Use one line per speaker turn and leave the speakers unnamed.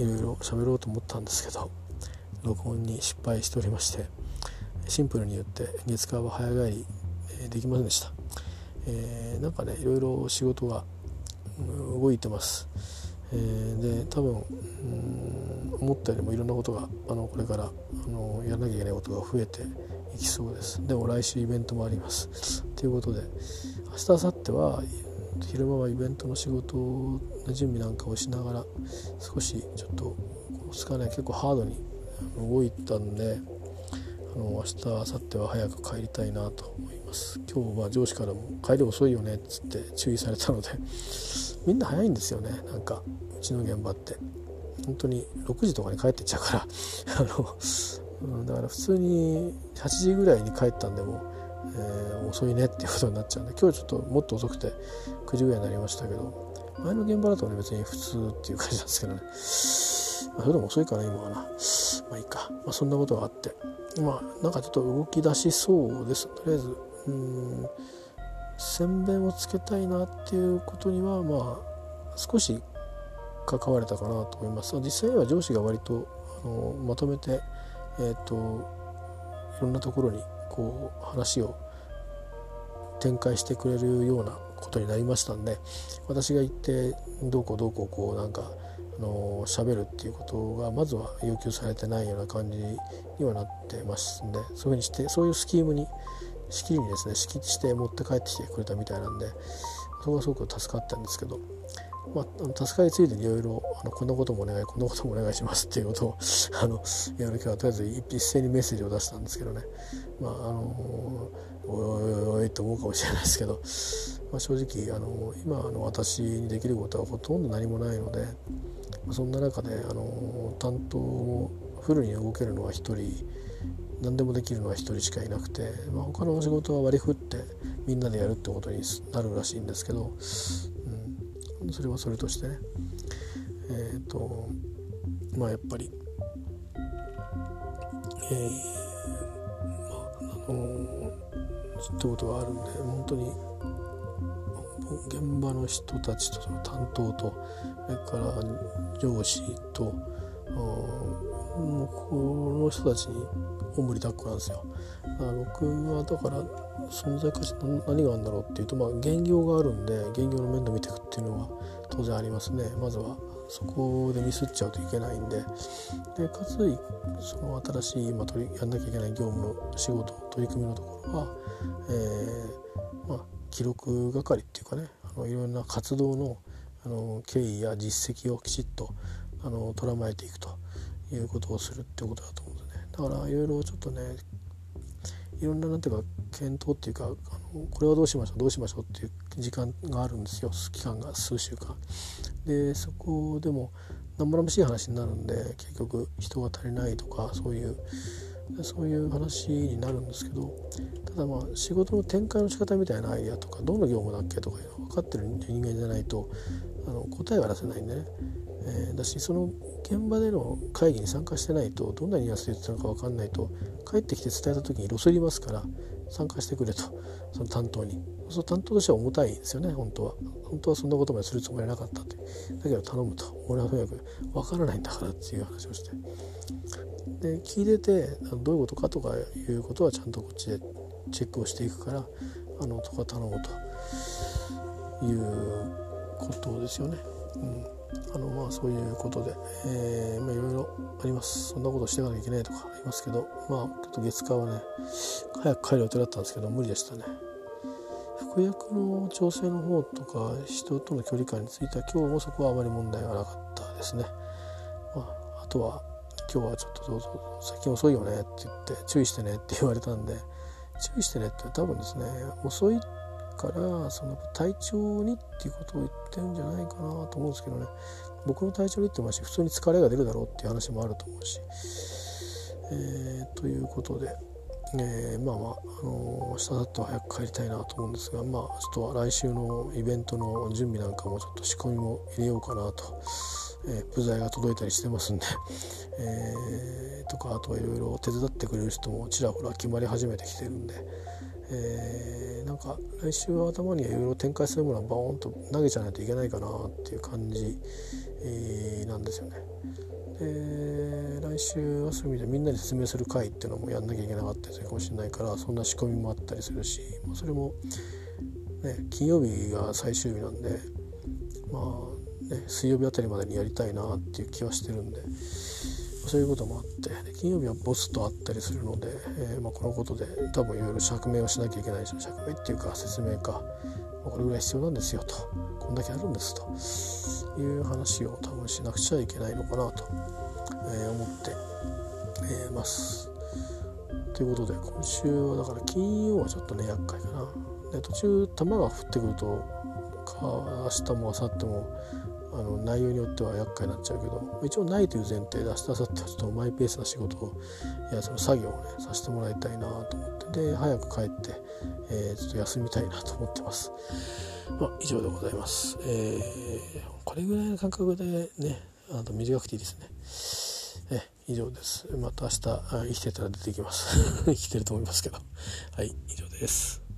いろいろ喋ろうと思ったんですけど録音に失敗しておりましてシンプルに言って月火は早帰りできませんでした、えー、なんかねいろいろ仕事が動いてます、えー、で多分思ったよりもいろんなことがあのこれからあのやらなきゃいけないことが増えていきそうです。でも来週イベントもあります。ということで明日明後日は昼間はイベントの仕事の準備なんかをしながら少しちょっとこの2日ね結構ハードに動いたんであの明日明後日は早く帰りたいなと思います。今日は上司からも「帰り遅いよね」っつって注意されたので みんな早いんですよねなんかうちの現場って。本当に6時とかに帰ってっちゃうから。あの、うん、だから普通に8時ぐらいに帰ったんでも、えー、遅いねっていうことになっちゃうんで今日ちょっともっと遅くて9時ぐらいになりましたけど前の現場だとね別に普通っていう感じなんですけどね、まあ、それでも遅いかな今はな。まあいいか、まあ、そんなことがあって。まあなんかちょっと動き出しそうです。とりあえずうん洗弁をつけたいなっていうことにはまあ少し関われたかなと思います。実際には上司が割とあのまとめて、えーと、いろんなところにこう話を展開してくれるようなことになりましたんで私が行ってどうこうどうこうこうなんかあの喋るっていうことがまずは要求されてないような感じにはなってますんでそういうふうにしてそういうスキームにしきりにですね仕切して持って帰ってきてくれたみたいなんでそこがすごく助かったんですけど、まあ、助かりついでいろいろこんなこともお願いこんなこともお願いしますっていうことをあのいろいろ今日はとりあえず一斉にメッセージを出したんですけどね。まああのおいおいおいと思うかもしれないですけど、まあ、正直あの今の私にできることはほとんど何もないので、そんな中であの担当もフルに動けるのは1人何でもできるのは1人しかいなくて、まあ、他の仕事は割り振ってみんなでやるってことになるらしいんですけど、それはそれとしてね。えっ、ー、とまあやっぱりえー、まああのってことがあるんで本当に現場の人たちとその担当とそれから上司ともうこの人たちにおもりだっこなんですよ。僕はだから存在価値何があるんだろうっていうとまあ現業があるんで現業の面倒見ていくっていうのは当然ありますねまずはそこでミスっちゃうといけないんででかつその新しい今取りやんなきゃいけない業務の仕事取り組みのところは、えーまあ、記録係っていうかねあのいろんな活動のあの経緯や実績をきちっとあの捉まえていくということをするってことだと思うんですねだからいろいろちょっとねいろんななんていうか検討っていうかあのこれはどうしましょうどうしましょうっていう時間があるんですよ期間が数週間。でそこでも生々しい話になるんで結局人が足りないとかそういうそういう話になるんですけどただまあ仕事の展開の仕方みたいなアイデアとかどの業務だっけとか分かってる人間じゃないとあの答えは出せないんでね。えー、だしその現場での会議に参加してないとどんなニュアンスで言ってたのか分かんないと帰ってきて伝えた時にロスりますから参加してくれと。その担当に。その担当としては重たいですよね本当は。本当はそんなことまでするつもりはなかったって。だけど頼むと。俺はとにかく分からないんだからっていう話をして。で聞いててどういうことかとかいうことはちゃんとこっちでチェックをしていくからあのとか頼むと。いうことですよね。うん。あのまあそういうことで、えー、まあいろいろあります。そんなことしていかなきゃいけないとかありますけどまあちょっと月火はね早く帰る予定だったんですけど無理でしたね。服薬の調整の方とか人との距離感については今日もそこはあまり問題はなかったですね、まあ、あとは今日はちょっとどうぞ最近遅いよねって言って注意してねって言われたんで注意してねって多分ですね遅いからその体調にっていうことを言ってるんじゃないかなと思うんですけどね僕の体調にってもし普通に疲れが出るだろうっていう話もあると思うし、えー、ということで、えー、まあまあ、あのー、明日だと早く帰りたいなと思うんですがまあちょっと来週のイベントの準備なんかもちょっと仕込みも入れようかなと。えー、部材が届いたりしてますんで、えー、とかあとはいろいろ手伝ってくれる人もちらほら決まり始めてきてるんで、えー、なんか来週は頭にいろいろ展開するものはボーンと投げちゃわないといけないかなっていう感じ、えー、なんですよね。で来週はそういう意味でみんなに説明する会っていうのもやんなきゃいけなかったりするかもしれないからそんな仕込みもあったりするし、まあ、それも、ね、金曜日が最終日なんでまあ、ね、水曜日あたりまでにやりたいなっていう気はしてるんで。そういうこともあって金曜日はボスと会ったりするので、えー、まあ、このことで多分いろいろ釈明をしなきゃいけないでしょ釈明っていうか説明か、まあ、これぐらい必要なんですよとこんだけあるんですという話を多分しなくちゃいけないのかなと、えー、思って、え、ます。ということで今週はだから金曜はちょっとね厄介かな。で途中球が降ってくると明日も明後日もあの内容によっては厄介になっちゃうけど一応ないという前提で明日明後日はちょっとマイペースな仕事をいやその作業をねさせてもらいたいなと思ってで早く帰って、えー、ちょっと休みたいなと思ってます。まあ、以上でございます。えー、これぐらいの感覚でねあと短くていいですね。え以上です。また明日生きてたら出てきます。生きてると思いますけど。はい、以上です。